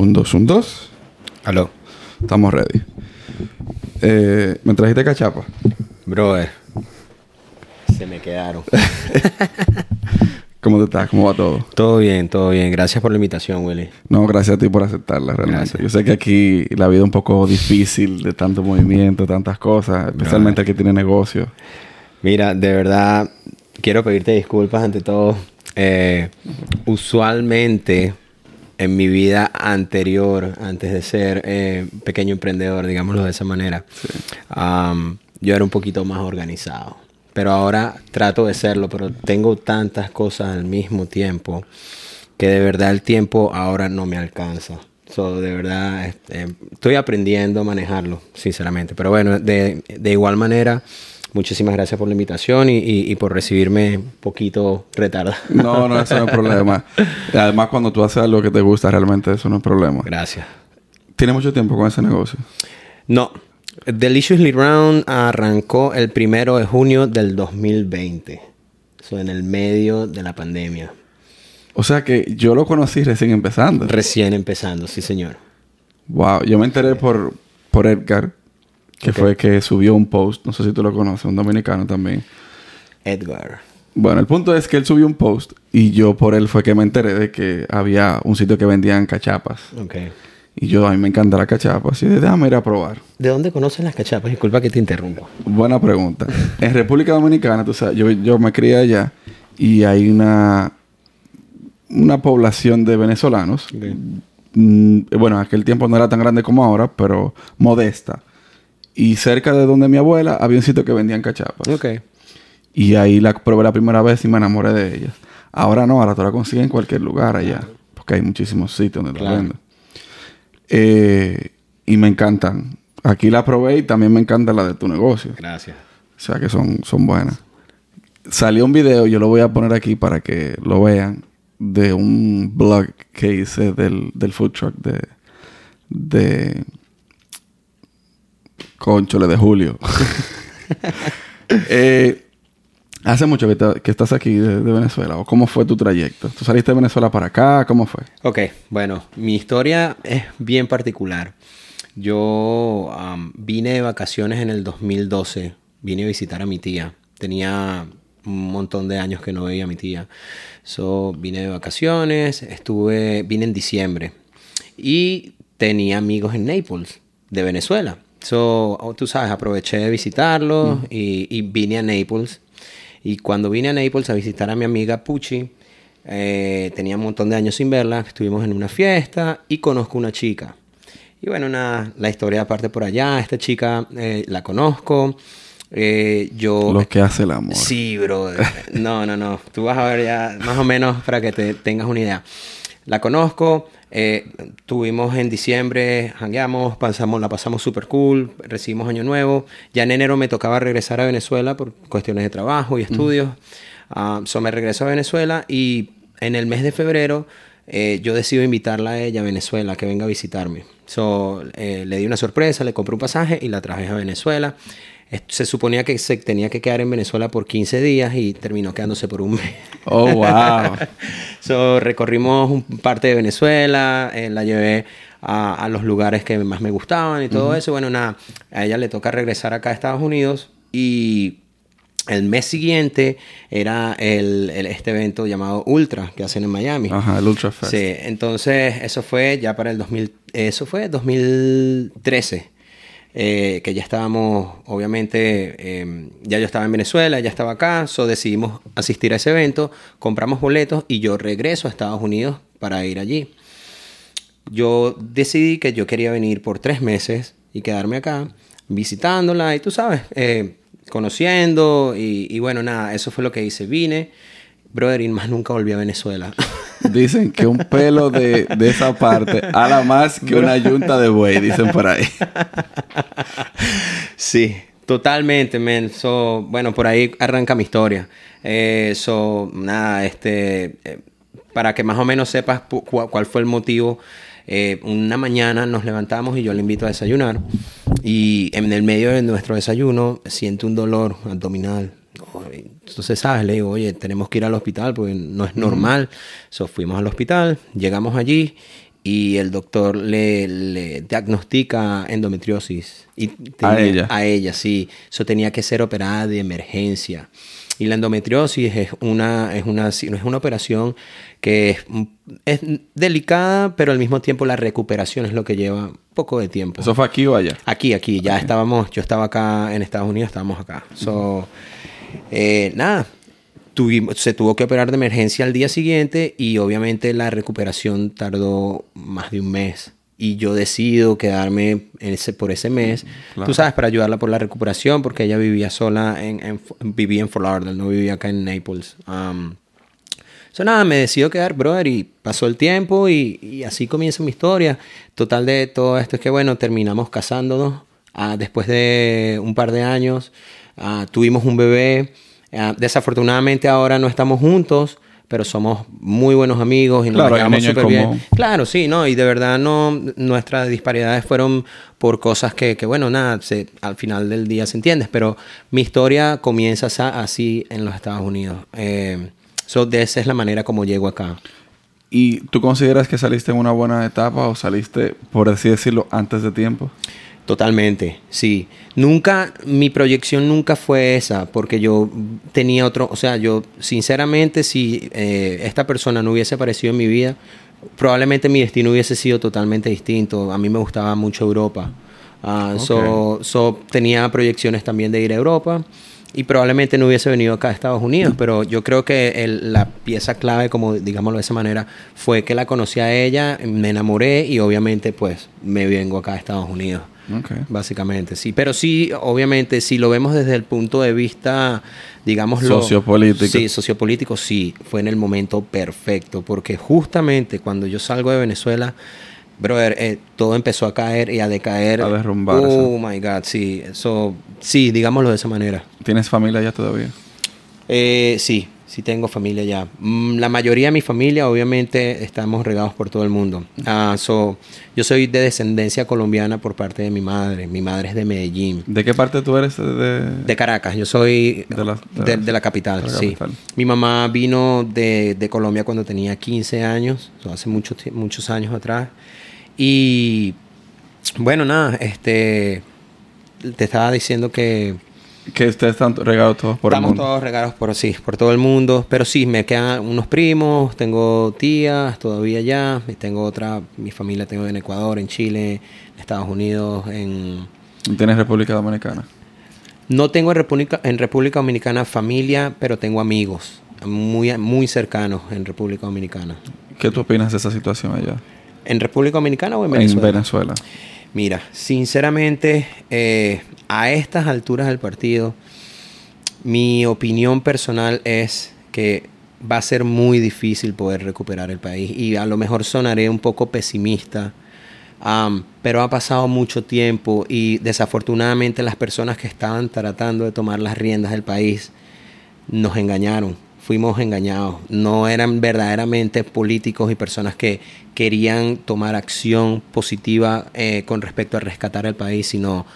Un dos, un dos. Aló. Estamos ready. Eh, ¿Me trajiste cachapa? Brother. Se me quedaron. ¿Cómo te estás? ¿Cómo va todo? todo bien, todo bien. Gracias por la invitación, Willy. No, gracias a ti por aceptarla realmente. Gracias. Yo sé que aquí la vida es un poco difícil de tanto movimiento, tantas cosas, especialmente el que tiene negocio. Mira, de verdad, quiero pedirte disculpas ante todo. Eh, usualmente, en mi vida anterior, antes de ser eh, pequeño emprendedor, digámoslo de esa manera, am, yo era un poquito más organizado. Pero ahora trato de serlo, pero tengo tantas cosas al mismo tiempo que de verdad el tiempo ahora no me alcanza. So, de verdad, este, estoy aprendiendo a manejarlo, sinceramente. Pero bueno, de igual manera, muchísimas gracias por la invitación y, y- y por recibirme un poquito retardado. No, no, eso no es problema. Además, cuando tú haces algo que te gusta, realmente eso no es problema. Gracias. ¿Tienes mucho tiempo con ese negocio? No, Deliciously Round arrancó el primero de junio del 2020. Eso en el medio de la pandemia. O sea que yo lo conocí recién empezando. Recién empezando, sí, señor. Wow, yo me enteré por, por Edgar, que fue que subió un post, no sé si tú lo conoces, un dominicano también. Edgar. Bueno, el punto es que él subió un post y yo por él fue que me enteré de que había un sitio que vendían cachapas. Ok. Y yo, a mí me encanta la cachapa, así de déjame ir a probar. ¿De dónde conocen las cachapas? Disculpa que te interrumpa. Buena pregunta. En República Dominicana, tú sabes, yo, yo me crié allá y hay una, una población de venezolanos. Mm, bueno, en aquel tiempo no era tan grande como ahora, pero modesta. Y cerca de donde mi abuela había un sitio que vendían cachapas. Ok. Y ahí la probé la primera vez y me enamoré de ellas. Ahora no, ahora tú la consigues en cualquier lugar allá. Porque hay muchísimos sitios donde Claro. la venden. Eh, y me encantan. Aquí la probé y también me encanta la de tu negocio. Gracias. O sea que son, son buenas. Salió un video, yo lo voy a poner aquí para que lo vean, de un blog que hice del, del food truck de, de Conchole de Julio. Eh, hace mucho que, te- que estás aquí de, de Venezuela. ¿O cómo fue tu trayecto? ¿Tú saliste de Venezuela para acá? ¿Cómo fue? Ok, bueno, mi historia es bien particular. Yo vine de vacaciones en el 2012, vine a visitar a mi tía. Tenía un montón de años que no veía a mi tía. So, vine de vacaciones, estuve, vine en diciembre y tenía amigos en Naples, de Venezuela. So, oh, tú sabes, aproveché de visitarlos y, y vine a Naples. Y cuando vine a Naples a visitar a mi amiga Pucci, eh, tenía un montón de años sin verla, estuvimos en una fiesta y conozco una chica. Y bueno, nada, la historia aparte por allá, esta chica eh, la conozco. eh, yo... Lo que hace el amor. Sí, bro. No, no, no. Tú vas a ver ya más o menos para que te tengas una idea. La conozco. Eh, tuvimos en diciembre, hangueamos, pasamos, la pasamos súper cool, recibimos Año Nuevo. Ya en enero me tocaba regresar a Venezuela por cuestiones de trabajo y estudios. Ah, so me regreso a Venezuela y en el mes de febrero eh, yo decido invitarla a ella a Venezuela, que venga a visitarme. So, eh, le di una sorpresa, le compré un pasaje y la traje a Venezuela. Se suponía que se tenía que quedar en Venezuela por 15 días y terminó quedándose por un mes. Oh, wow. So, recorrimos un parte de Venezuela, eh, la llevé a, a los lugares que más me gustaban y todo eso. Bueno, nada, a ella le toca regresar acá a Estados Unidos y el mes siguiente era el, el- este evento llamado Ultra que hacen en Miami. Ajá, el Ultra Fest. Sí, entonces eso fue ya para el 2000, eso fue 2013, eh, que ya estábamos, obviamente, eh, ya yo estaba en Venezuela, ya estaba acá, so decidimos asistir a ese evento, compramos boletos y yo regreso a Estados Unidos para ir allí. Yo decidí que yo quería venir por tres meses y quedarme acá visitándola y tú sabes, eh, conociendo y, y bueno, nada, eso fue lo que hice. Vine, brother, y más nunca volví a Venezuela. Dicen que un pelo de, de esa parte ala más que una yunta de buey, dicen por ahí. Sí, totalmente, men. So, bueno, por ahí arranca mi historia. Eh, so, nada, este, eh, para que más o menos sepas cuál fue el motivo. eh, una mañana nos levantamos y yo le invito a desayunar. Y en el medio de nuestro desayuno siento un dolor abdominal. Entonces, ¿sabes? Le digo, oye, tenemos que ir al hospital porque no es normal. So, fuimos al hospital, llegamos allí y el doctor le, le diagnostica endometriosis. Y A ella. A ella, sí. Eso tenía que ser operada de emergencia. Y la endometriosis es una, es una, es una operación que es, es delicada, pero al mismo tiempo la recuperación es lo que lleva poco de tiempo. ¿Eso fue aquí o allá? Aquí, aquí, ya estábamos, yo estaba acá en Estados Unidos, estábamos acá. So, eh, nada, tuvimos, se tuvo que operar de emergencia al día siguiente y obviamente la recuperación tardó más de un mes. Y yo decido quedarme ese, por ese mes, Claro. tú sabes, para ayudarla por la recuperación, porque ella vivía sola, en, en- vivía en Fort Lauderdale, no vivía acá en Naples. Um, So, nada, me decido quedar, brother, y pasó el tiempo y, y así comienza mi historia. Total de todo esto es que, bueno, terminamos casándonos. Ah, después de un par de años, ah, tuvimos un bebé. Ah, desafortunadamente ahora no estamos juntos, pero somos muy buenos amigos y nos Claro, llevamos súper bien. Claro, sí, ¿no? Y de verdad no, nuestras disparidades fueron por cosas que, que bueno, nada, se, al final del día se entiende, pero mi historia comienza así en los Estados Unidos. Eh, so, de esa es la manera como llego acá. ¿Y tú consideras que saliste en una buena etapa o saliste, por así decirlo, antes de tiempo? Totalmente, sí. Nunca, mi proyección nunca fue esa, porque yo tenía otro, o sea, yo sinceramente si eh, esta persona no hubiese aparecido en mi vida, probablemente mi destino hubiese sido totalmente distinto. A mí me gustaba mucho Europa. Ah, so, so, tenía proyecciones también de ir a Europa y probablemente no hubiese venido acá a Estados Unidos, pero yo creo que el- la pieza clave, como digámoslo de esa manera, fue que la conocí a ella, me enamoré y obviamente pues me vengo acá a Estados Unidos. Básicamente, sí. Pero sí, obviamente, si lo vemos desde el punto de vista, digamos, Sociopolítico. Sí, sociopolítico, sí. Fue en el momento perfecto. Porque justamente cuando yo salgo de Venezuela, brother, eh, todo empezó a caer y a decaer. A derrumbarse. Oh, my God, sí. Eso, sí, digámoslo de esa manera. ¿Tienes familia ya todavía? Eh, sí, sí tengo familia ya. Mm, La mayoría de mi familia, obviamente, estamos regados por todo el mundo. Ah, so, yo soy de descendencia colombiana por parte de mi madre. Mi madre es de Medellín. ¿De qué parte tú eres? De, De Caracas, yo soy De la- de de, la- de la capital, la sí. capital. Mi mamá vino de, de Colombia cuando tenía 15 años, hace muchos muchos años atrás. Y bueno, nada, este te estaba diciendo que Que ustedes están regados todos por estamos el mundo. todos regados por sí, por todo el mundo, pero sí, me quedan unos primos, tengo tías todavía allá, y tengo otra, mi familia tengo en Ecuador, en Chile, en Estados Unidos, en ¿Tienes República Dominicana? No tengo en República, en República Dominicana familia, pero tengo amigos muy, muy cercanos en República Dominicana. ¿Qué tú opinas de esa situación allá? ¿En República Dominicana o en Venezuela? En Venezuela. Mira, sinceramente, eh, a estas alturas del partido, mi opinión personal es que va a ser muy difícil poder recuperar el país y a lo mejor sonaré un poco pesimista, am, pero ha pasado mucho tiempo y desafortunadamente las personas que estaban tratando de tomar las riendas del país nos engañaron, fuimos engañados, no eran verdaderamente políticos y personas que querían tomar acción positiva eh, con respecto a rescatar el país, sino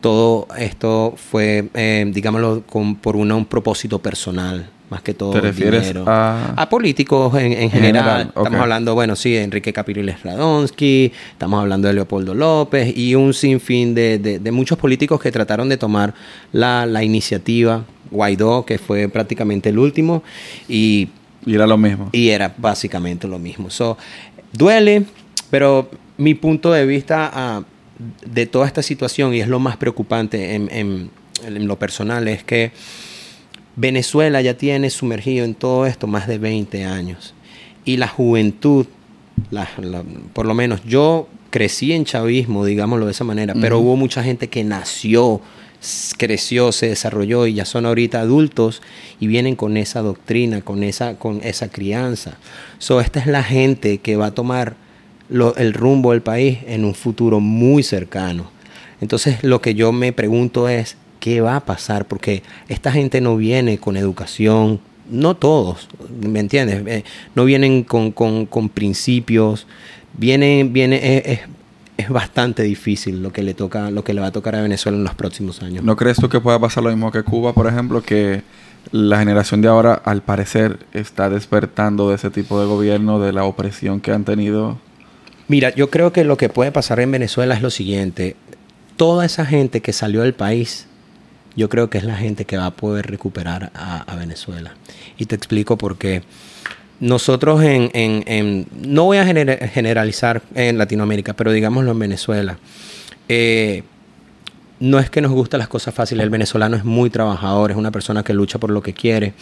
todo esto fue, eh, digámoslo, con, por una- un propósito personal, más que todo ¿Te refieres dinero. a- a políticos en, en General, general. Estamos hablando, bueno, sí, de Enrique Capriles Radonsky, estamos hablando de Leopoldo López y un sinfín de, de- de muchos políticos que trataron de tomar la, la iniciativa. Guaidó, que fue prácticamente el último, y, Y era lo mismo. y era básicamente lo mismo. So, duele, pero mi punto de vista ah, de toda esta situación, y es lo más preocupante en, en- en lo personal, es que Venezuela ya tiene sumergido en todo esto más de 20 años. Y la juventud, la- la- por lo menos yo crecí en chavismo, digámoslo de esa manera, pero hubo mucha gente que nació, creció, se desarrolló y ya son ahorita adultos y vienen con esa doctrina, con esa, con esa crianza. So, esta es la gente que va a tomar el rumbo del país en un futuro muy cercano. Entonces lo que yo me pregunto es, ¿qué va a pasar? Porque esta gente no viene con educación, no todos, ¿me entiendes? Eh, no vienen con, con- con principios, vienen, viene, es, es- es bastante difícil lo que le toca, lo que le va a tocar a Venezuela en los próximos años. ¿No crees tú que pueda pasar lo mismo que Cuba, por ejemplo, que la generación de ahora, al parecer, está despertando de ese tipo de gobierno, de la opresión que han tenido? Mira, yo creo que lo que puede pasar en Venezuela es lo siguiente. Toda esa gente que salió del país, yo creo que es la gente que va a poder recuperar a, Venezuela. Y te explico por qué. Nosotros en, no voy a generalizar en Latinoamérica, pero digámoslo en Venezuela. Eh, no es que nos gusten las cosas fáciles. El venezolano es muy trabajador, es una persona que lucha por lo que quiere.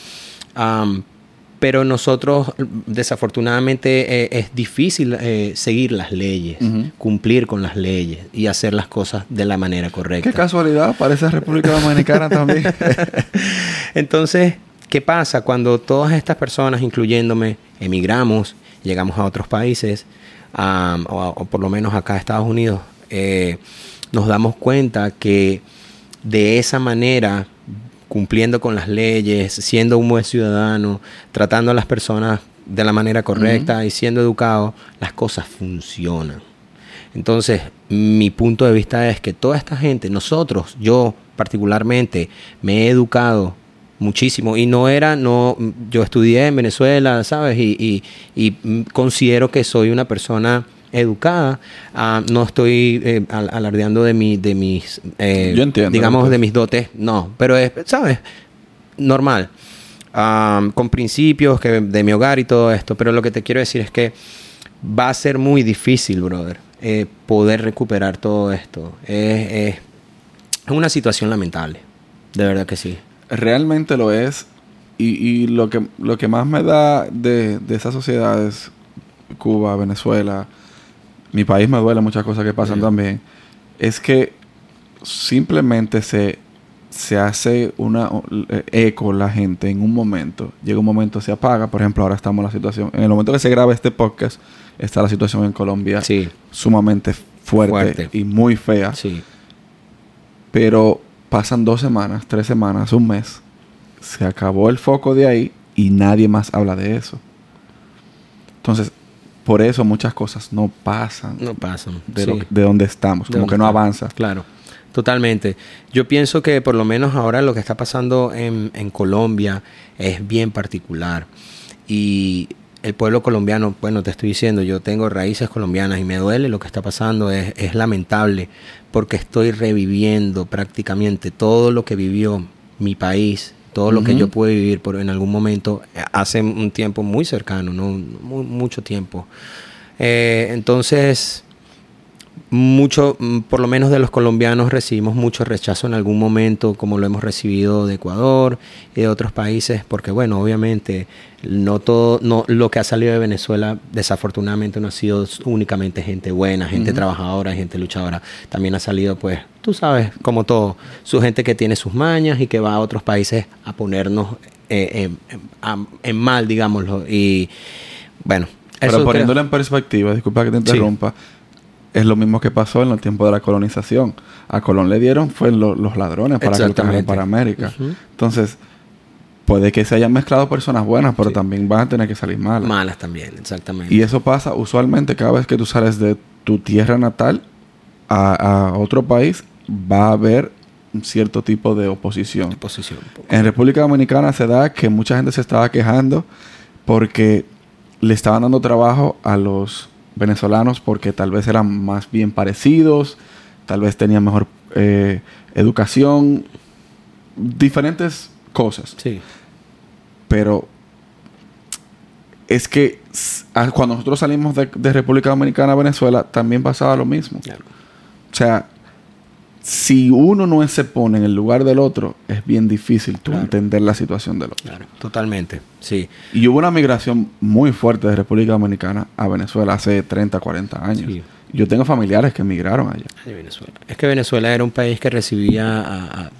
pero nosotros, desafortunadamente, eh, es difícil eh, seguir las leyes, cumplir con las leyes y hacer las cosas de la manera correcta. Qué casualidad, parece República Dominicana también. Entonces, ¿qué pasa cuando todas estas personas, incluyéndome, emigramos, llegamos a otros países, o, por lo menos acá a Estados Unidos? Eh, nos damos cuenta que de esa manera, cumpliendo con las leyes, siendo un buen ciudadano, tratando a las personas de la manera correcta y siendo educado, las cosas funcionan. Entonces, mi punto de vista es que toda esta gente, nosotros, yo particularmente, me he educado muchísimo y no era, no, yo estudié en Venezuela, ¿sabes? Y, y considero que soy una persona educada. Ah, no estoy eh, alardeando de, mi, de mis, eh, digamos, de mis dotes, no, pero es, ¿sabes? Normal. Ah, con principios que de mi hogar y todo esto, pero lo que te quiero decir es que va a ser muy difícil, brother, eh, poder recuperar todo esto. Es, una situación lamentable, de verdad que sí. Realmente lo es. Y, lo, que, lo que más me da de, de esas sociedades, Cuba, Venezuela, mi país me duele muchas cosas que pasan también, es que simplemente se, se hace una eh, eco la gente en un momento. Llega un momento, se apaga. Por ejemplo, ahora estamos en la situación. En el momento que se graba este podcast, está la situación en Colombia sumamente fuerte, y muy fea. Sí. Pero pasan dos semanas, tres semanas, un mes. Se acabó el foco de ahí y nadie más habla de eso. Entonces, por eso muchas cosas no pasan. No pasan. De, de donde estamos, como que no avanza. Claro, totalmente. Yo pienso que por lo menos ahora lo que está pasando en, Colombia es bien particular. Y el pueblo colombiano, bueno, te estoy diciendo, yo tengo raíces colombianas y me duele lo que está pasando, es, es lamentable, porque estoy reviviendo prácticamente todo lo que vivió mi país, todo lo que yo pude vivir por, en algún momento hace un tiempo muy cercano, no mucho tiempo. Eh, entonces, mucho, mm, por lo menos de los colombianos recibimos mucho rechazo en algún momento, como lo hemos recibido de Ecuador y de otros países, porque bueno, obviamente no todo, no, lo que ha salido de Venezuela desafortunadamente no ha sido únicamente gente buena, gente trabajadora, gente luchadora. También ha salido, pues, tú sabes, como todo, su gente que tiene sus mañas y que va a otros países a ponernos eh, en, mal, digámoslo. Y bueno. Pero poniéndolo en perspectiva, disculpa que te interrumpa es lo mismo que pasó en el tiempo de la colonización. A Colón le dieron fue los ladrones para que lo para América. Entonces, puede que se hayan mezclado personas buenas, pero también van a tener que salir malas. Malas también, exactamente. Y eso pasa usualmente cada vez que tú sales de tu tierra natal a, otro país, va a haber un cierto tipo de oposición. oposición en República Dominicana se da que mucha gente se estaba quejando porque le estaban dando trabajo a los venezolanos porque tal vez eran más bien parecidos, tal vez tenían mejor eh, educación, diferentes cosas. Sí. Pero es que cuando nosotros salimos de, República Dominicana a Venezuela, también pasaba lo mismo. O sea, si uno no se pone en el lugar del otro, es bien difícil tú entender la situación del otro. Claro, totalmente, sí. Y hubo una migración muy fuerte de República Dominicana a Venezuela hace 30, 40 años. Yo tengo familiares que emigraron allá. Venezuela. Es que Venezuela era un país que recibía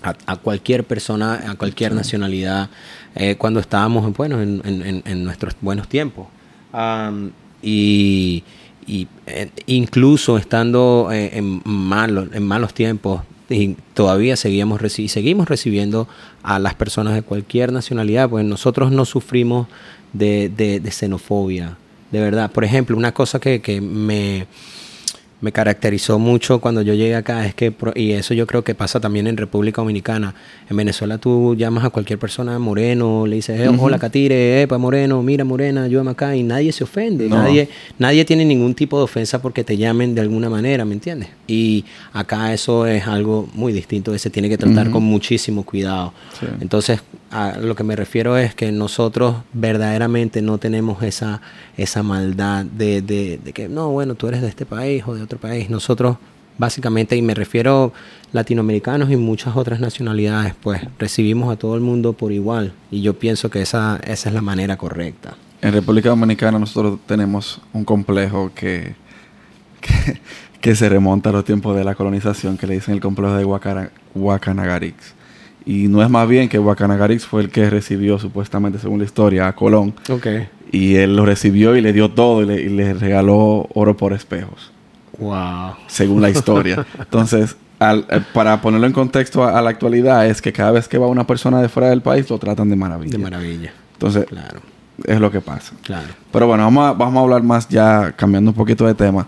a, cualquier persona, a cualquier nacionalidad, eh, cuando estábamos bueno, en, nuestros buenos tiempos. y y eh, incluso estando eh, en, malos, en malos tiempos, y todavía seguimos, seguimos recibiendo a las personas de cualquier nacionalidad, pues nosotros no sufrimos de, xenofobia, de verdad. Por ejemplo, una cosa que, me, me caracterizó mucho cuando yo llegué acá es que, y eso yo creo que pasa también en República Dominicana, en Venezuela tú llamas a cualquier persona moreno, le dices, eh, hola Catire, pues moreno, mira morena, ayúdame acá, y nadie se ofende, nadie, nadie tiene ningún tipo de ofensa porque te llamen de alguna manera, ¿me entiendes? Y acá eso es algo muy distinto, se tiene que tratar con muchísimo cuidado. Entonces, a lo que me refiero es que nosotros verdaderamente no tenemos esa, esa maldad de, de, que, no, bueno, tú eres de este país o de otro país. Nosotros, básicamente, y me refiero latinoamericanos y muchas otras nacionalidades, pues recibimos a todo el mundo por igual. Y yo pienso que esa, esa es la manera correcta. En República Dominicana nosotros tenemos un complejo que, que, se remonta a los tiempos de la colonización, que le dicen el complejo de Huacanagarix. Y no es más bien que Huacanagarix fue el que recibió, supuestamente, según la historia, a Colón. Okay. Y él lo recibió y le dio todo y le, y le regaló oro por espejos. Wow. Según la historia. Entonces, eh, para ponerlo en contexto a, la actualidad, es que cada vez que va una persona de fuera del país, lo tratan de maravilla. De maravilla. Entonces, claro. es lo que pasa. Claro. Pero bueno, vamos a, vamos a hablar más ya, cambiando un poquito de tema.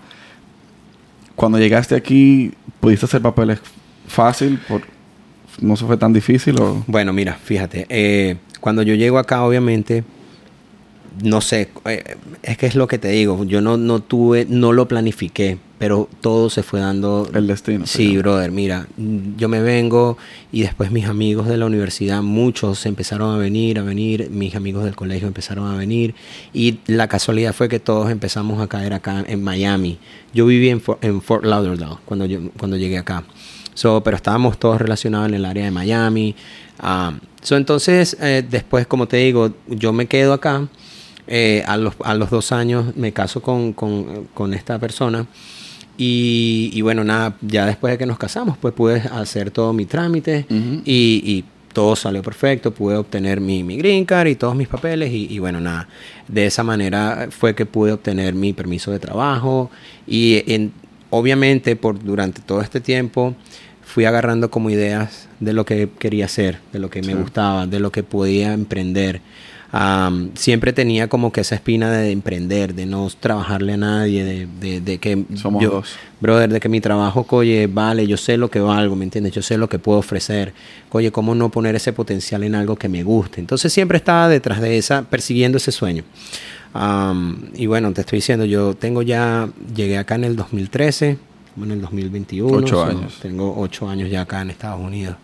Cuando llegaste aquí, ¿pudiste hacer papeles fácil? Por, ¿No se fue tan difícil? O? Bueno, mira, fíjate. Eh, cuando yo llego acá, obviamente, no sé, eh, es que es lo que te digo, yo no, no tuve, no lo planifiqué, pero todo se fue dando... El destino. Sí, brother, mira, yo me vengo y después mis amigos de la universidad, muchos empezaron a venir, a venir, mis amigos del colegio empezaron a venir y la casualidad fue que todos empezamos a caer acá en Miami. Yo viví en, en Fort Lauderdale cuando, yo, cuando llegué acá, so, pero estábamos todos relacionados en el área de Miami. Ah, so, entonces, eh, después, como te digo, yo me quedo acá eh, a, los, a los dos años me caso con, con, esta persona. Y, y, bueno, nada, ya después de que nos casamos, pues pude hacer todo mi trámite y, y, todo salió perfecto. Pude obtener mi, mi green card y todos mis papeles. Y, y, bueno, nada, de esa manera fue que pude obtener mi permiso de trabajo. Y en, obviamente, por durante todo este tiempo, fui agarrando como ideas de lo que quería hacer, de lo que me gustaba, de lo que podía emprender siempre tenía como que esa espina de emprender, de no trabajarle a nadie, de, de, que Somos yo, dos. brother, de que mi trabajo, coye, vale, yo sé lo que valgo, ¿me entiendes? Yo sé lo que puedo ofrecer. Oye, ¿cómo no poner ese potencial en algo que me guste? Entonces siempre estaba detrás de esa, persiguiendo ese sueño. y bueno, te estoy diciendo, yo tengo ya, llegué acá en el 2013, en el 2021. Ocho años. Tengo ocho años ya acá en Estados Unidos.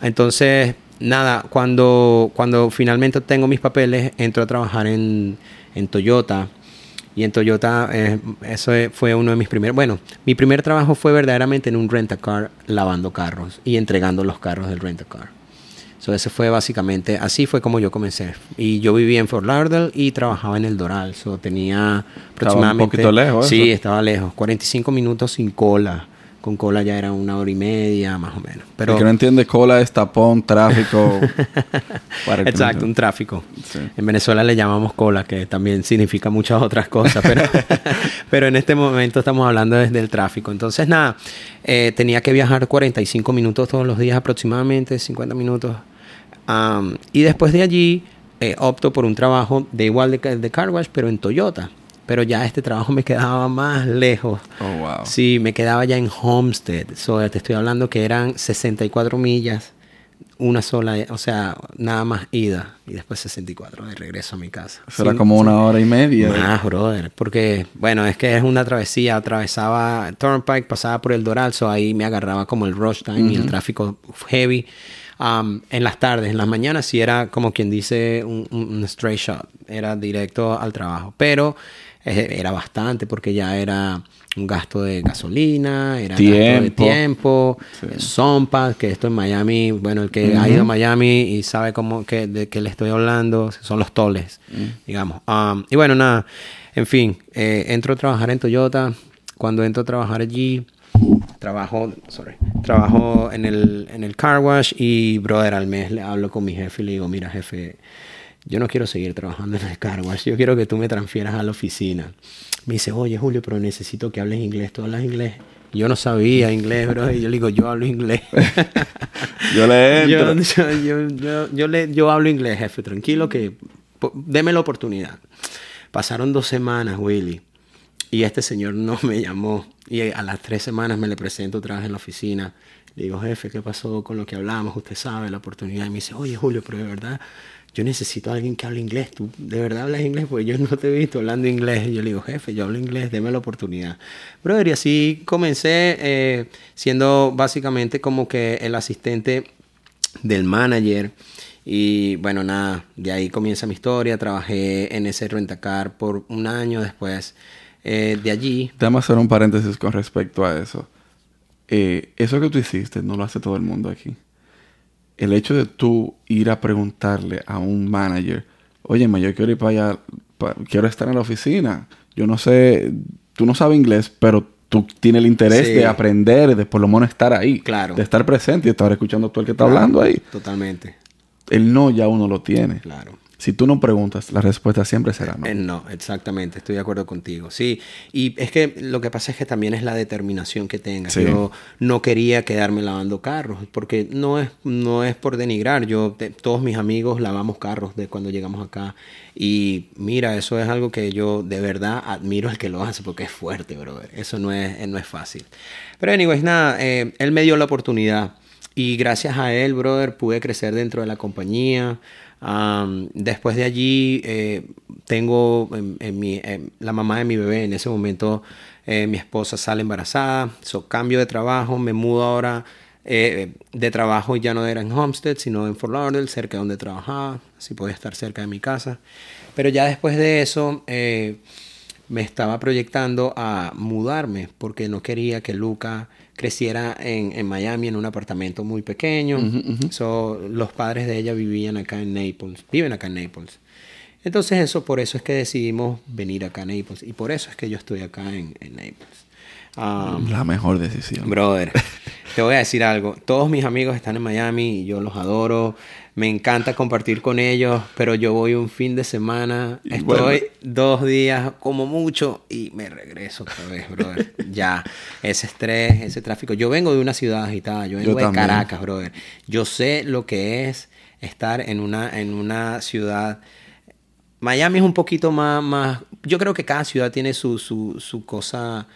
Entonces, nada, cuando, cuando finalmente tengo mis papeles, entro a trabajar en, en Toyota. Y en Toyota, eh, eso fue uno de mis primeros. Bueno, mi primer trabajo fue verdaderamente en un rent-a-car lavando carros y entregando los carros del rent-a-car. So, ese fue básicamente, así fue como yo comencé. Y yo vivía en Fort Lauderdale y trabajaba en el Doral. So, tenía aproximadamente. un poquito lejos. Sí, estaba lejos. 45 minutos sin cola con cola ya era una hora y media, más o menos. Pero el que no entiende cola es tapón, tráfico. Exacto, un tráfico. En Venezuela le llamamos cola, que también significa muchas otras cosas, pero, pero en este momento estamos hablando desde el tráfico. Entonces, nada, eh, tenía que viajar 45 minutos todos los días aproximadamente, 50 minutos. Y después de allí eh, opto por un trabajo de igual de, de car wash, pero en Toyota pero ya este trabajo me quedaba más lejos. Oh, wow. Sí, me quedaba ya en Homestead. So, te estoy hablando que eran 64 millas, una sola, o sea, nada más ida y después 64 de regreso a mi casa. Eso era como una hora y media. Más, brother, porque, bueno, es que es una travesía, atravesaba Turnpike, pasaba por el Doral, so ahí me agarraba como el rush time y el tráfico heavy. Um, en las tardes, en las mañanas sí era como quien dice un, un straight shot, era directo al trabajo, pero era bastante porque ya era un gasto de gasolina, era tiempo. gasto de tiempo, Zompa, que esto en Miami, bueno, el que ha ido a Miami y sabe cómo que, de qué le estoy hablando, son los toles, digamos. Um, y bueno, nada, en fin, eh, entro a trabajar en Toyota, cuando entro a trabajar allí, trabajo, sorry, trabajo en el, en el car wash y, brother, al mes le hablo con mi jefe y le digo, mira, jefe, yo no quiero seguir trabajando en el car yo quiero que tú me transfieras a la oficina. Me dice, oye Julio, pero necesito que hables inglés, tú hablas inglés. Yo no sabía inglés, bro, y yo le digo, yo hablo inglés. yo le entro. Yo, yo, yo, le, yo hablo inglés, jefe, tranquilo que deme la oportunidad. Pasaron dos semanas, Willy. Y este señor no me llamó. Y a las tres semanas me le presento otra vez en la oficina. Le digo, jefe, ¿qué pasó con lo que hablamos? Usted sabe la oportunidad. Y me dice, oye, Julio, pero de verdad, yo necesito a alguien que hable inglés. ¿Tú de verdad hablas inglés? Porque yo no te he visto hablando inglés. Y yo le digo, jefe, yo hablo inglés, déme la oportunidad. Brother, y así comencé eh, siendo básicamente como que el asistente del manager. Y bueno, nada, de ahí comienza mi historia. Trabajé en ese rentacar por un año después. Eh, de allí. Déjame hacer un paréntesis con respecto a eso. Eh, eso que tú hiciste no lo hace todo el mundo aquí. El hecho de tú ir a preguntarle a un manager, oye, yo quiero ir para allá, quiero estar en la oficina. Yo no sé, tú no sabes inglés, pero tú tienes el interés de aprender, de por lo menos estar ahí. Claro. De estar presente y estar escuchando todo el que está hablando ahí. Totalmente. El no ya uno lo tiene. Claro. Si tú no preguntas, la respuesta siempre será no. Eh, no, exactamente, estoy de acuerdo contigo. Sí, y es que lo que pasa es que también es la determinación que tengas. Yo no quería quedarme lavando carros, porque no es, no es por denigrar. Yo, todos mis amigos lavamos carros de cuando llegamos acá. Y mira, eso es algo que yo de verdad admiro al que lo hace, porque es fuerte, brother. Eso no es, no es fácil. Pero, anyways, nada, eh, él me dio la oportunidad. Y gracias a él, brother, pude crecer dentro de la compañía después de allí eh, tengo en, mi, la mamá de mi bebé, en ese momento eh, mi esposa sale embarazada, so, cambio de trabajo, me mudo ahora eh, de trabajo ya no era en Homestead, sino en Fort Lauderdale, cerca de donde trabajaba, así podía estar cerca de mi casa. Pero ya después de eso me estaba proyectando a mudarme porque no quería que Luca creciera en, en Miami en un apartamento muy pequeño. los padres de ella vivían acá en Naples, viven acá en Naples. Entonces eso, por eso es que decidimos venir acá a Naples y por eso es que yo estoy acá en, en Naples. Um, la mejor decisión. Brother, te voy a decir algo. Todos mis amigos están en Miami y yo los adoro. Me encanta compartir con ellos, pero yo voy un fin de semana, estoy dos días como mucho y me regreso otra vez, brother. ya, ese estrés, ese tráfico. Yo vengo de una ciudad agitada, yo vengo de Caracas, brother. Yo sé lo que es estar en una, en una ciudad. Miami es un poquito más, más. Yo creo que cada ciudad tiene su, su, su cosa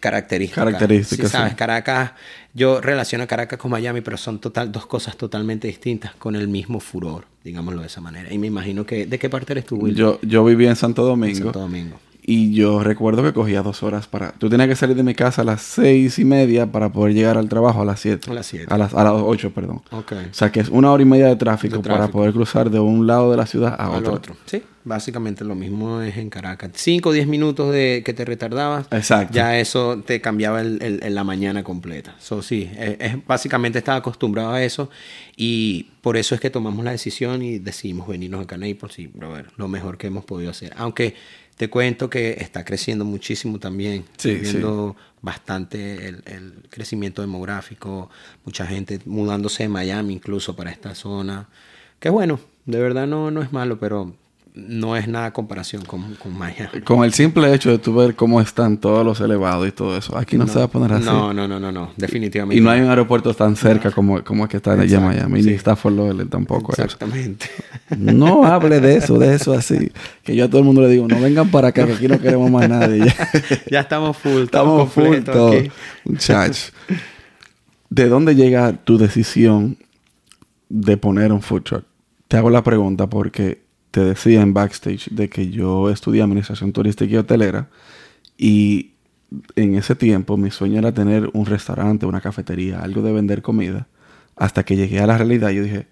características. Características. sabes, Caracas, yo relaciono Caracas con Miami, pero son total, dos cosas totalmente distintas con el mismo furor, digámoslo de esa manera. Y me imagino que, ¿de qué parte eres tú, Yo, yo viví en Santo Domingo. En Santo Domingo. Y yo recuerdo que cogía dos horas para... Tú tenías que salir de mi casa a las seis y media para poder llegar al trabajo a las siete. A las siete. A las, a las ocho, perdón. Ok. O sea que es una hora y media de tráfico, para poder cruzar de un lado de la ciudad a otro. otro. Sí, básicamente lo mismo es en Caracas. Cinco o diez minutos de que te retardabas. Exacto. Ya eso te cambiaba el, la mañana completa. So, sí, es, básicamente estaba acostumbrado a eso y por eso es que tomamos la decisión y decidimos venirnos acá a Naples y, ver lo mejor que hemos podido hacer. Aunque te cuento que está creciendo muchísimo también. Sí, viendo bastante el, crecimiento demográfico, mucha gente mudándose de Miami incluso para esta zona. Que bueno, de verdad no, no es malo, pero no es nada comparación con, con Miami. Con el simple hecho de tú ver cómo están todos los elevados y todo eso. Aquí no, se va a poner así. No, no, no, no, no. Definitivamente. Y no hay un aeropuerto tan cerca como, como es que está allá en Miami. Ni está Fort Lauderdale tampoco. Exactamente. No hable de eso, de eso así. Que yo a todo el mundo le digo, no vengan para acá, que aquí no queremos más nadie. Ya, estamos full. Estamos, full todo. Muchachos. ¿De dónde llega tu decisión de poner un food truck? Te hago la pregunta porque te decía en backstage de que yo estudié administración turística y hotelera y en ese tiempo mi sueño era tener un restaurante, una cafetería, algo de vender comida. Hasta que llegué a la realidad yo dije,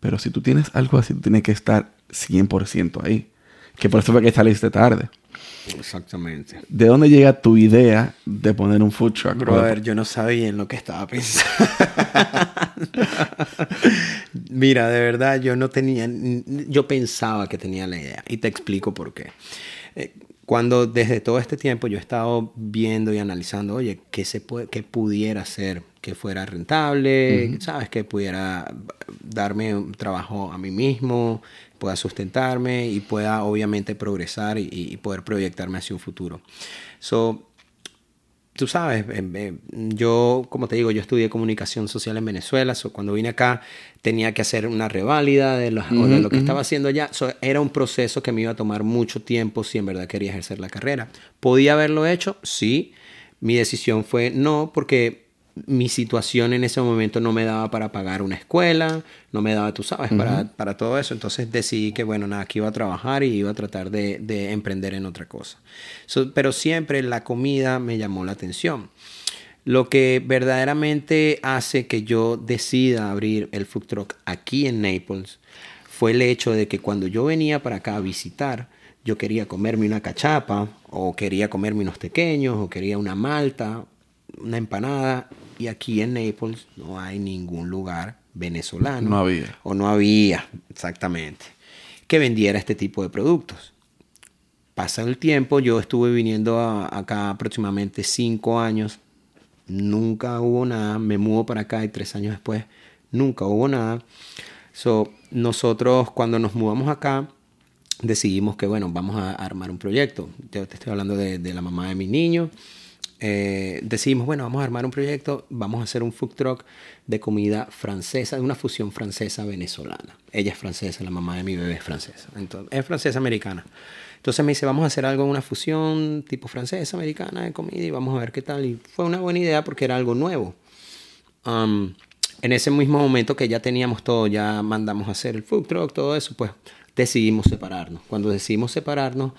pero si tú tienes algo así, tú tienes que estar 100% ahí. Que por eso fue que saliste tarde. Exactamente. ¿De dónde llega tu idea de poner un food truck? Brother, yo no sabía en lo que estaba pensando. Mira, de verdad, yo no tenía, yo pensaba que tenía la idea y te explico por qué. Eh, cuando desde todo este tiempo yo he estado viendo y analizando, oye, ¿qué, se puede, qué pudiera hacer que fuera rentable? ¿Sabes? Que pudiera darme un trabajo a mí mismo, pueda sustentarme y pueda obviamente progresar y, poder proyectarme hacia un futuro. So, tú sabes, em, em, yo, como te digo, yo estudié comunicación social en Venezuela, so, cuando vine acá tenía que hacer una reválida de, lo, de lo que estaba haciendo allá. era un proceso que me iba a tomar mucho tiempo si en verdad quería ejercer la carrera. ¿Podía haberlo hecho? Sí. Mi decisión fue no, porque mi situación en ese momento no me daba para pagar una escuela, no me daba, tú sabes, para, para, todo eso. Entonces decidí que, bueno, nada, que iba a trabajar y iba a tratar de, de emprender en otra cosa. pero siempre la comida me llamó la atención. Lo que verdaderamente hace que yo decida abrir el food truck aquí en Naples fue el hecho de que cuando yo venía para acá a visitar, yo quería comerme una cachapa, o quería comerme unos pequeños, o quería una malta, una empanada, y aquí en Naples no hay ningún lugar venezolano. No había. O no había, exactamente, que vendiera este tipo de productos. Pasa el tiempo, yo estuve viniendo acá aproximadamente cinco años, nunca hubo nada, me mudo para acá y tres años después nunca hubo nada. So, nosotros cuando nos mudamos acá, decidimos que, bueno, vamos a armar un proyecto. Yo te estoy hablando de, de la mamá de mi niño eh, decidimos, bueno, vamos a armar un proyecto, vamos a hacer un food truck de comida francesa, de una fusión francesa-venezolana. Ella es francesa, la mamá de mi bebé es francesa, entonces, es francesa-americana. Entonces me dice, vamos a hacer algo, una fusión tipo francesa-americana de comida y vamos a ver qué tal. Y fue una buena idea porque era algo nuevo. Um, en ese mismo momento que ya teníamos todo, ya mandamos a hacer el food truck, todo eso, pues decidimos separarnos. Cuando decidimos separarnos,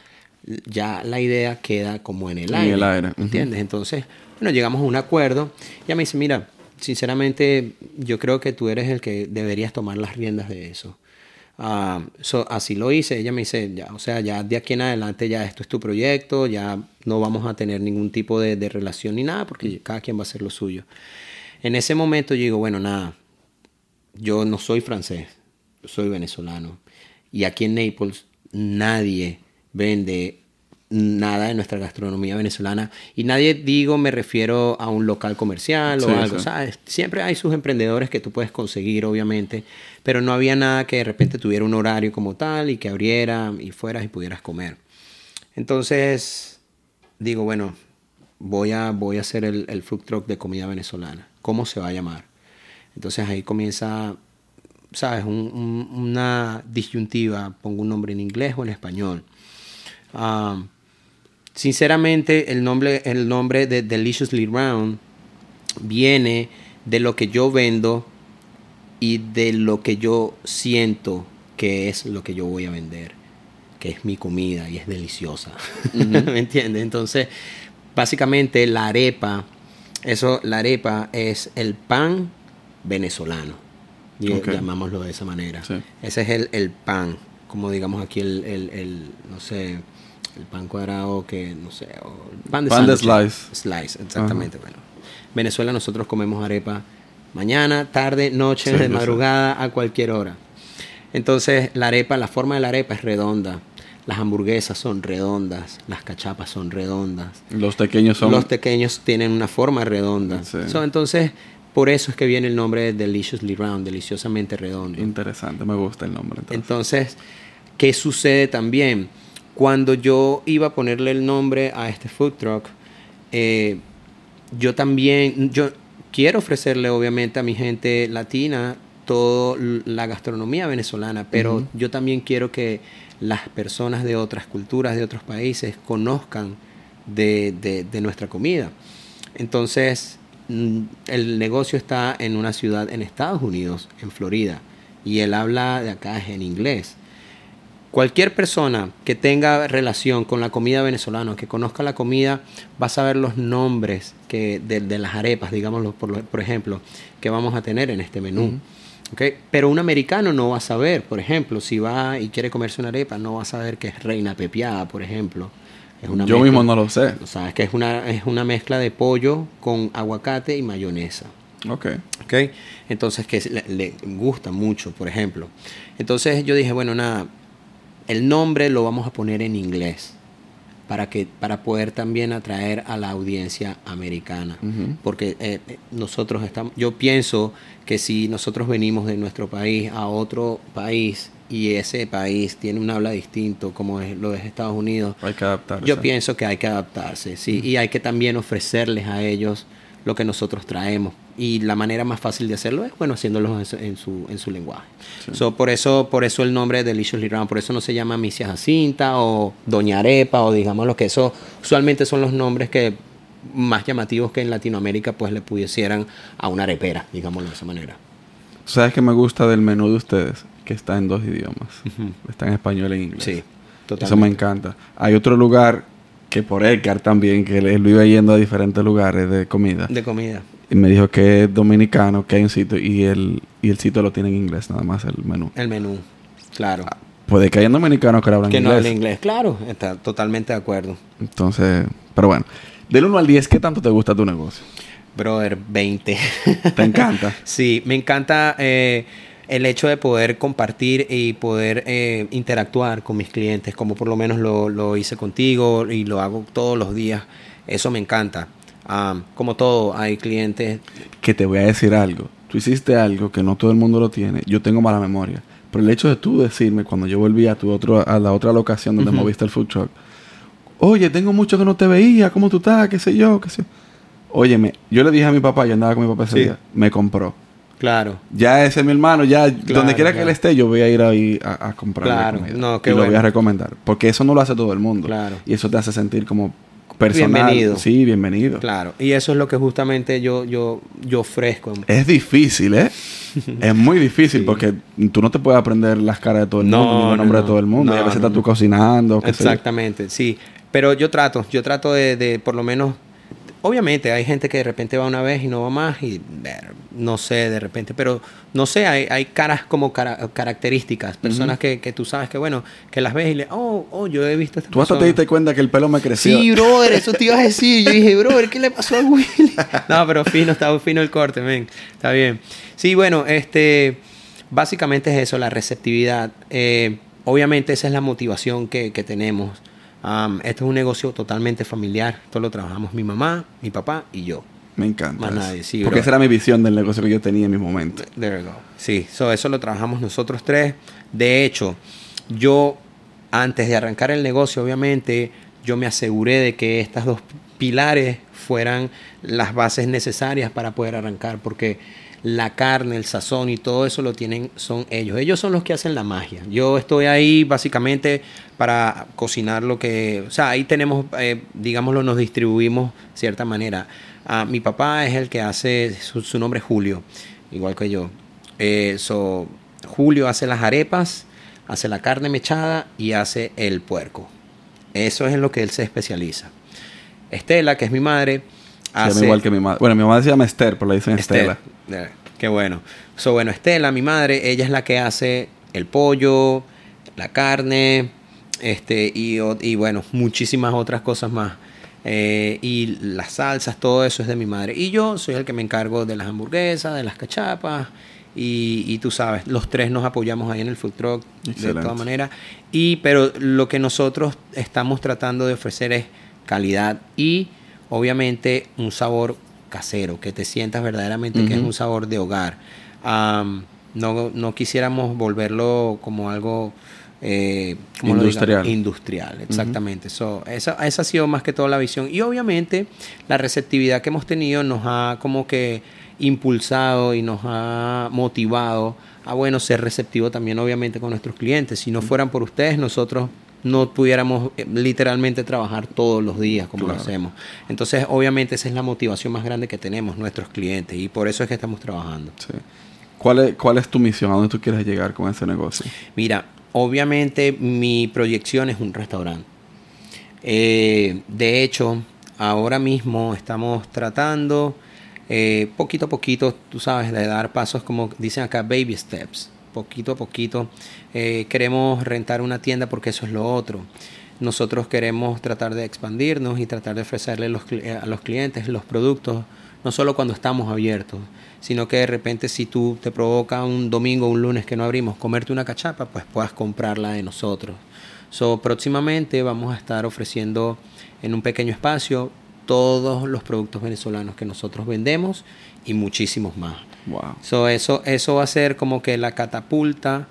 ya la idea queda como en el aire. el ¿Entiendes? Entonces, bueno, llegamos a un acuerdo. Ya me dice, mira, sinceramente, yo creo que tú eres el que deberías tomar las riendas de eso. Uh, así lo hice. Ella me dice, ya, o sea, ya de aquí en adelante ya esto es tu proyecto, ya no vamos a tener ningún tipo de, de relación ni nada, porque cada quien va a hacer lo suyo. En ese momento yo digo, bueno, nada, yo no soy francés, soy venezolano. Y aquí en Naples nadie vende nada de nuestra gastronomía venezolana. Y nadie digo, me refiero a un local comercial o algo, ¿sabes? Siempre hay sus emprendedores que tú puedes conseguir, obviamente, pero no había nada que de repente tuviera un horario como tal y que abriera y fueras y pudieras comer. Entonces, digo, bueno, voy a, voy a hacer el, el food truck de comida venezolana. ¿Cómo se va a llamar? Entonces ahí comienza, ¿sabes? una disyuntiva, pongo un nombre en inglés o en español Um, sinceramente, el nombre, el nombre de Deliciously Round viene de lo que yo vendo y de lo que yo siento que es lo que yo voy a vender, que es mi comida y es deliciosa. ¿Me entiendes? Entonces, básicamente la arepa, eso, la arepa es el pan venezolano. Y llamámoslo de esa manera. Ese es el, el, pan, como digamos aquí el, el, el no sé, el pan cuadrado que, no sé, o pan de, pan de slice. Slice, exactamente. Bueno, Venezuela nosotros comemos arepa mañana, tarde, noche, de madrugada, a cualquier hora. Entonces, la arepa, la forma de la arepa es redonda. Las hamburguesas son redondas, las cachapas son redondas. Los pequeños son. Los pequeños tienen una forma redonda. entonces, por eso es que viene el nombre de Deliciously Round, deliciosamente redondo. Interesante, me gusta el nombre. entonces ¿qué sucede también? Cuando yo iba a ponerle el nombre a este food truck, eh, yo también, yo quiero ofrecerle obviamente a mi gente latina toda la gastronomía venezolana, pero yo también quiero que las personas de otras culturas, de otros países, conozcan de, de nuestra comida. Entonces, mm, el negocio está en una ciudad en Estados Unidos, en Florida, y él habla de acá en inglés. Cualquier persona que tenga relación con la comida venezolana, que conozca la comida, va a saber los nombres que, de, las arepas, digámoslo por, por, ejemplo, que vamos a tener en este menú. Pero un americano no va a saber, por ejemplo, si va y quiere comerse una arepa, no va a saber que es reina pepiada, por ejemplo. Yo mismo no lo sé. Sabes que es una, es una mezcla de pollo con aguacate y mayonesa. Ok. okay? Entonces, que le, le gusta mucho, por ejemplo. Entonces yo dije, bueno, nada, el nombre lo vamos a poner en inglés para que para poder también atraer a la audiencia americana. Porque eh, nosotros estamos yo pienso que si nosotros venimos de nuestro país a otro país y ese país tiene un habla distinto como es, lo es Estados Unidos, Hay que adaptarse. yo pienso que hay que adaptarse, sí, y hay que también ofrecerles a ellos lo que nosotros traemos. Y la manera más fácil de hacerlo es, bueno, haciéndolo en su, en su, en su lenguaje. So, por, eso, por eso el nombre de Deliciously Round, por eso no se llama Misia Jacinta o Doña Arepa o digamos lo que eso, usualmente son los nombres que más llamativos que en Latinoamérica pues le pudiesen a una arepera, digámoslo de esa manera. ¿Sabes qué me gusta del menú de ustedes? Que está en dos idiomas. Está en español e inglés. Sí, totalmente. Eso me encanta. Hay otro lugar que por Edgar también, que él vive yendo a diferentes lugares de comida. De comida. Y me dijo que es dominicano, que hay un sitio y el, y el sitio lo tiene en inglés, nada más el menú. El menú, claro. Puede que hayan dominicanos que hablan que no inglés. habla inglés, claro, está totalmente de acuerdo. Entonces, pero bueno. Del 1 al 10, ¿qué tanto te gusta tu negocio? Brother, 20. ¿Te encanta? Sí, me encanta eh, el hecho de poder compartir y poder eh, interactuar con mis clientes, como por lo menos lo, lo hice contigo y lo hago todos los días. Eso me encanta. Ah, como todo, hay clientes. que te voy a decir algo. Tú hiciste algo que no todo el mundo lo tiene. Yo tengo mala memoria. Pero el hecho de tú decirme cuando yo volví a tu otro a la otra locación donde moviste el food truck, oye, tengo mucho que no te veía, ¿cómo tú estás? ¿Qué sé yo? ¿Qué sé? Óyeme, yo le dije a mi papá, yo andaba con mi papá ese Sí. día, me compró. Claro, Ya ese es mi hermano, ya donde quiera que él esté, yo voy a ir ahí a, a comprar Claro, comida. no, qué y lo voy a recomendar. Porque eso no lo hace todo el mundo. Claro. Y eso te hace sentir como personal. Bienvenido. Sí, bienvenido. claro. Y eso es lo que justamente yo, yo, yo ofrezco. Es difícil, ¿eh? es muy difícil porque tú no te puedes aprender las caras de todo el No, mundo, no, nombres no. de todo el mundo. y a veces estás tú cocinando. qué sé yo. Exactamente, sí. Pero yo trato, yo trato de, de por lo menos, obviamente hay gente que de repente va una vez y no va más y no sé, de repente, pero no sé, hay, hay caras como cara- características, personas que, que tú sabes que, bueno, que las ves y le, oh, oh, yo he visto a esta Tú hasta te diste cuenta que el pelo me creció. Sí, brother, eso te iba a decir. Yo dije, brother, ¿qué le pasó a Willy? No, pero fino, está fino el corte, men. Está bien. Sí, bueno, este, básicamente es eso, la receptividad. Eh, obviamente esa es la motivación que, que tenemos. Esto es un negocio totalmente familiar. Esto lo trabajamos mi mamá, mi papá y yo. Me encanta. Más eso. nadie, sí, Porque bro. esa era mi visión del negocio que yo tenía en mi momento. There we go. Sí, so, eso lo trabajamos nosotros tres. De hecho, yo, antes de arrancar el negocio, obviamente, yo me aseguré de que estas dos pilares fueran las bases necesarias para poder arrancar, porque la carne, el sazón y todo eso lo tienen, son ellos. Ellos son los que hacen la magia. Yo estoy ahí básicamente para cocinar lo que, o sea, ahí tenemos, eh, digámoslo, nos distribuimos de cierta manera. Ah, mi papá es el que hace, su, su nombre es Julio, igual que yo. Eh, so, Julio hace las arepas, hace la carne mechada y hace el puerco. Eso es en lo que él se especializa. Estela, que es mi madre, Se llama hace... igual que mi madre. Bueno, mi mamá se llama Esther, pero la dicen Estela. Eh, Qué bueno. So, bueno, Estela, mi madre, ella es la que hace el pollo, la carne, este, y, y bueno, muchísimas otras cosas más. Eh, y las salsas, todo eso es de mi madre. Y yo soy el que me encargo de las hamburguesas, de las cachapas. Y, y tú sabes, los tres nos apoyamos ahí en el food truck de todas maneras. Y, pero lo que nosotros estamos tratando de ofrecer es calidad y obviamente un sabor casero, que te sientas verdaderamente que es un sabor de hogar. Am, no, no quisiéramos volverlo como algo eh, ¿cómo lo Industrial. industrial, exactamente. So, esa, esa ha sido más que todo la visión. Y obviamente la receptividad que hemos tenido nos ha como que impulsado y nos ha motivado a bueno ser receptivo también obviamente con nuestros clientes. Si no fueran por ustedes, nosotros no pudiéramos eh, literalmente trabajar todos los días como Claro. lo hacemos. Entonces, obviamente esa es la motivación más grande que tenemos nuestros clientes y por eso es que estamos trabajando. Sí. ¿Cuál es, ¿Cuál es tu misión? ¿A dónde tú quieres llegar con ese negocio? Mira, obviamente mi proyección es un restaurante. Eh, de hecho, ahora mismo estamos tratando eh, poquito a poquito, tú sabes, de dar pasos como dicen acá, baby steps. Poquito a poquito. Eh, queremos rentar una tienda porque eso es lo otro. Nosotros queremos tratar de expandirnos y tratar de ofrecerle cli- a los clientes los productos, no solo cuando estamos abiertos, sino que de repente si tú te provoca un domingo o un lunes que no abrimos comerte una cachapa, pues puedas comprarla de nosotros. So, próximamente vamos a estar ofreciendo en un pequeño espacio todos los productos venezolanos que nosotros vendemos y muchísimos más. Wow. So, eso, eso va a ser como que la catapulta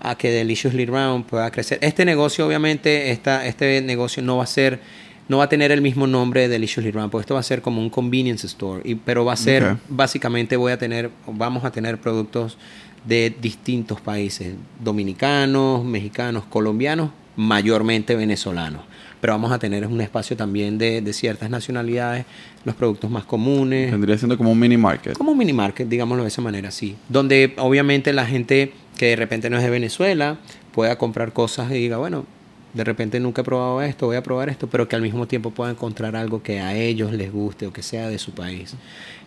a que Deliciously Round pueda crecer. Este negocio, obviamente, esta, este negocio no va a ser, no va a tener el mismo nombre de Deliciously Round, porque esto va a ser como un convenience store, y, pero va a ser, básicamente voy a tener, vamos a tener productos de distintos países, dominicanos, mexicanos, colombianos, mayormente venezolanos. Pero vamos a tener un espacio también de, de ciertas nacionalidades, los productos más comunes, Vendría siendo como un mini market. como un mini market, digámoslo de esa manera, sí. Donde obviamente la gente que de repente no es de Venezuela pueda comprar cosas y diga, bueno, de repente nunca he probado esto, voy a probar esto, pero que al mismo tiempo pueda encontrar algo que a ellos les guste o que sea de su país.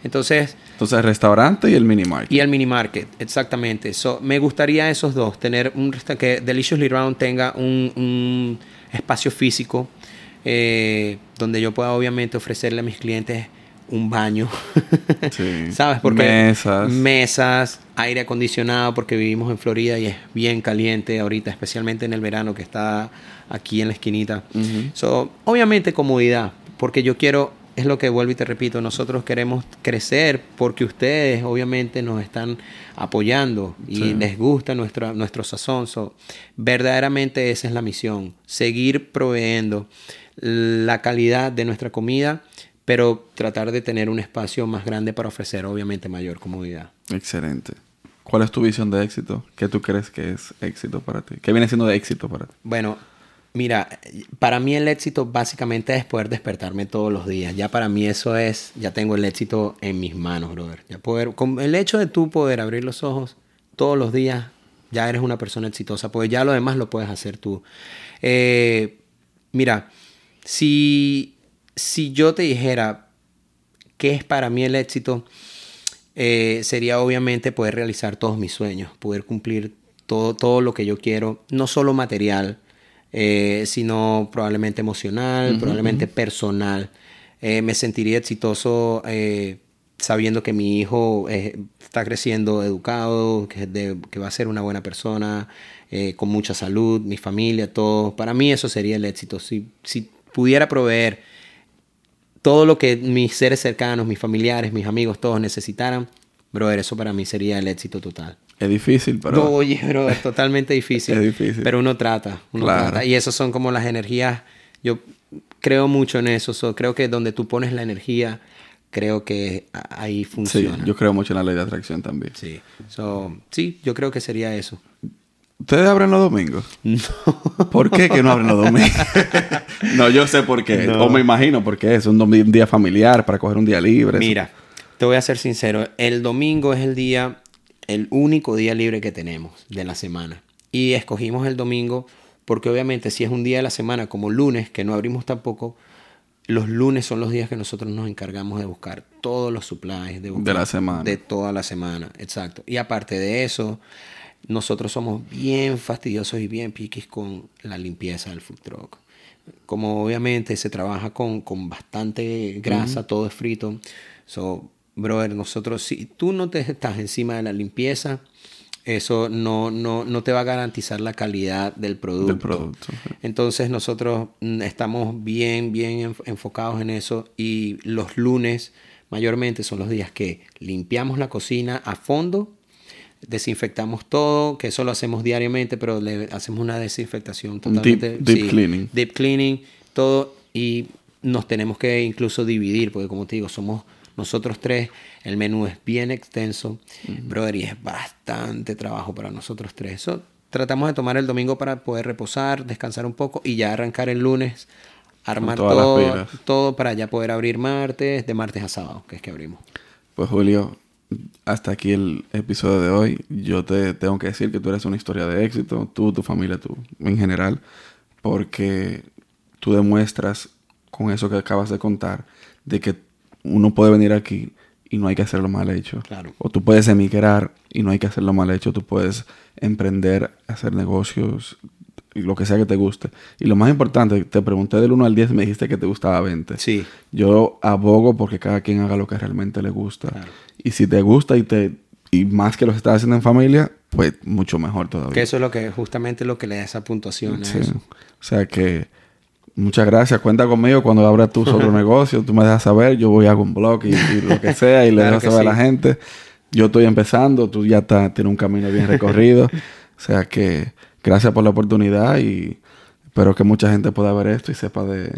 Entonces, Entonces, el restaurante y el mini market. y el mini market, exactamente. So, me gustaría esos dos, tener un resta- que Deliciously Round tenga un, un espacio físico eh, donde yo pueda obviamente ofrecerle a mis clientes un baño. Sí. ¿Sabes? Porque Mesas. mesas, aire acondicionado, porque vivimos en Florida y es bien caliente ahorita, especialmente en el verano que está aquí en la esquinita. So, obviamente comodidad, porque yo quiero, es lo que vuelvo y te repito, nosotros queremos crecer porque ustedes obviamente nos están apoyando y Sí. les gusta nuestra, nuestro sazón. So, verdaderamente esa es la misión, seguir proveyendo la calidad de nuestra comida, pero tratar de tener un espacio más grande para ofrecer obviamente mayor comodidad. Excelente. ¿Cuál es tu visión de éxito? ¿Qué tú crees que es éxito para ti? ¿Qué viene siendo de éxito para ti? Bueno, mira, para mí el éxito básicamente es poder despertarme todos los días. Ya para mí eso es, ya tengo el éxito en mis manos, brother. Ya poder, con el hecho de tú poder abrir los ojos todos los días, ya eres una persona exitosa, porque ya lo demás lo puedes hacer tú. Eh, mira, si, si yo te dijera qué es para mí el éxito, eh, sería obviamente poder realizar todos mis sueños, poder cumplir todo, todo lo que yo quiero, no solo material, eh, sino probablemente emocional, probablemente personal. Eh, me sentiría exitoso sabiendo que mi hijo está creciendo educado, que, de- que va a ser una buena persona, con mucha salud, mi familia, todo. Para mí eso sería el éxito. Si, si pudiera proveer todo lo que mis seres cercanos, mis familiares, mis amigos, todos necesitaran, brother, eso para mí sería el éxito total. Es difícil, pero... No, oye, bro, es totalmente difícil. Es difícil. Pero uno trata, uno Claro. trata. Y eso son como las energías. Yo creo mucho en eso. so, creo que donde tú pones la energía, creo que ahí Sí, funciona. yo creo mucho en la ley de atracción también. Sí. So, sí, yo creo que sería eso. ¿Ustedes abren los domingos? ¿Por qué que no abren los domingos? no, yo sé por qué. No. O me imagino por qué. Es un, día familiar para coger un día libre. Mira, te voy a ser sincero. El domingo es el día, el único día libre que tenemos de la semana. Y escogimos el domingo porque obviamente si es un día de la semana como lunes, que no abrimos tampoco, los lunes son los días que nosotros nos encargamos de buscar todos los supplies de, buscar- la semana. De toda la semana, exacto. Y aparte de eso, nosotros somos bien fastidiosos y bien piquis con la limpieza del food truck. Como obviamente se trabaja con, con bastante grasa, todo es frito. So, brother, nosotros, si tú no te estás encima de la limpieza, eso no, no, no te va a garantizar la calidad del producto. Del producto. Entonces nosotros mm, estamos bien, bien enf- enfocados en eso y los lunes mayormente son los días que limpiamos la cocina a fondo, desinfectamos todo, que eso lo hacemos diariamente, pero le hacemos una desinfectación totalmente. deep- deep cleaning. Deep cleaning, todo y nos tenemos que incluso dividir, porque como te digo, somos nosotros tres, el menú es bien extenso, brother, y es bastante trabajo para nosotros tres. Eso tratamos de tomar el domingo para poder reposar, descansar un poco y ya arrancar el lunes, armar todo, todo para ya poder abrir martes, de martes a sábado, que es que abrimos. Pues Julio, hasta aquí el episodio de hoy. Yo te tengo que decir que tú eres una historia de éxito, tú, tu familia, tú, en general, porque tú demuestras con eso que acabas de contar de que uno puede venir aquí y no hay que hacerlo mal hecho. Claro. O tú puedes emigrar y no hay que hacerlo mal hecho. Tú puedes emprender, hacer negocios, lo que sea que te guste. Y lo más importante, te pregunté del 1 al 10 y me dijiste que te gustaba 20. Sí. Yo abogo porque cada quien haga lo que realmente le gusta. Claro. Y si te gusta y te y más que lo estás haciendo en familia, pues mucho mejor todavía. Que eso es lo que justamente lo que le da esa puntuación. Sí. eso. O sea que muchas gracias. Cuenta conmigo cuando abras tu otro negocio. Tú me dejas saber. Yo voy a hago un blog y, y lo que sea y le Claro dejo que saber a la gente. Yo estoy empezando. Tú ya estás, tienes un camino bien recorrido. O sea que gracias por la oportunidad y espero que mucha gente pueda ver esto y sepa de,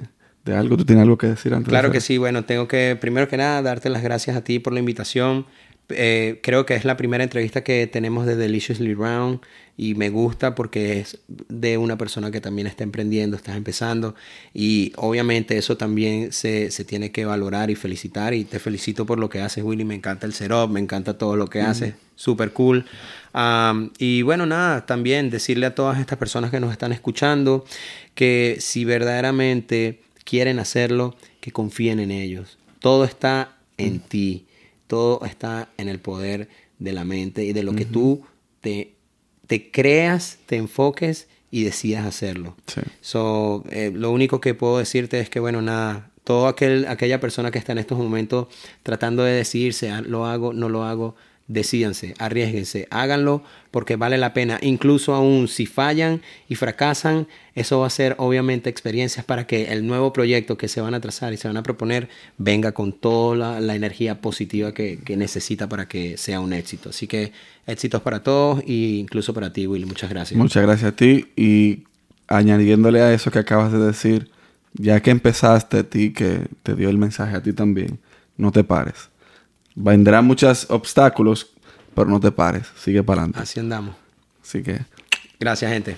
de algo. ¿Tú tienes algo que decir antes? Claro de que sí. Bueno, tengo que, primero que nada, darte las gracias a ti por la invitación. Eh, creo que es la primera entrevista que tenemos de Deliciously Round y me gusta porque es de una persona que también está emprendiendo, estás empezando y obviamente eso también se, se tiene que valorar y felicitar y te felicito por lo que haces Willy, me encanta el setup, me encanta todo lo que haces, súper cool. Um, y bueno, nada, también decirle a todas estas personas que nos están escuchando que si verdaderamente quieren hacerlo, que confíen en ellos. Todo está en ti todo está en el poder de la mente y de lo que tú te, te creas, te enfoques y decidas hacerlo. So, eh, lo único que puedo decirte es que, bueno, nada, toda aquel, aquella persona que está en estos momentos tratando de decidirse, ah, lo hago, no lo hago, decídanse, arriesguense, háganlo porque vale la pena. Incluso aún si fallan y fracasan, eso va a ser obviamente experiencias para que el nuevo proyecto que se van a trazar y se van a proponer venga con toda la, energía positiva que, necesita para que sea un éxito. Así que éxitos para todos e incluso para ti, Will. Muchas gracias. Muchas gracias a ti y añadiéndole a eso que acabas de decir, ya que empezaste a ti, que te dio el mensaje a ti también, no te pares vendrán muchos obstáculos, pero no te pares, sigue para adelante. Así andamos. Así que. Gracias, gente.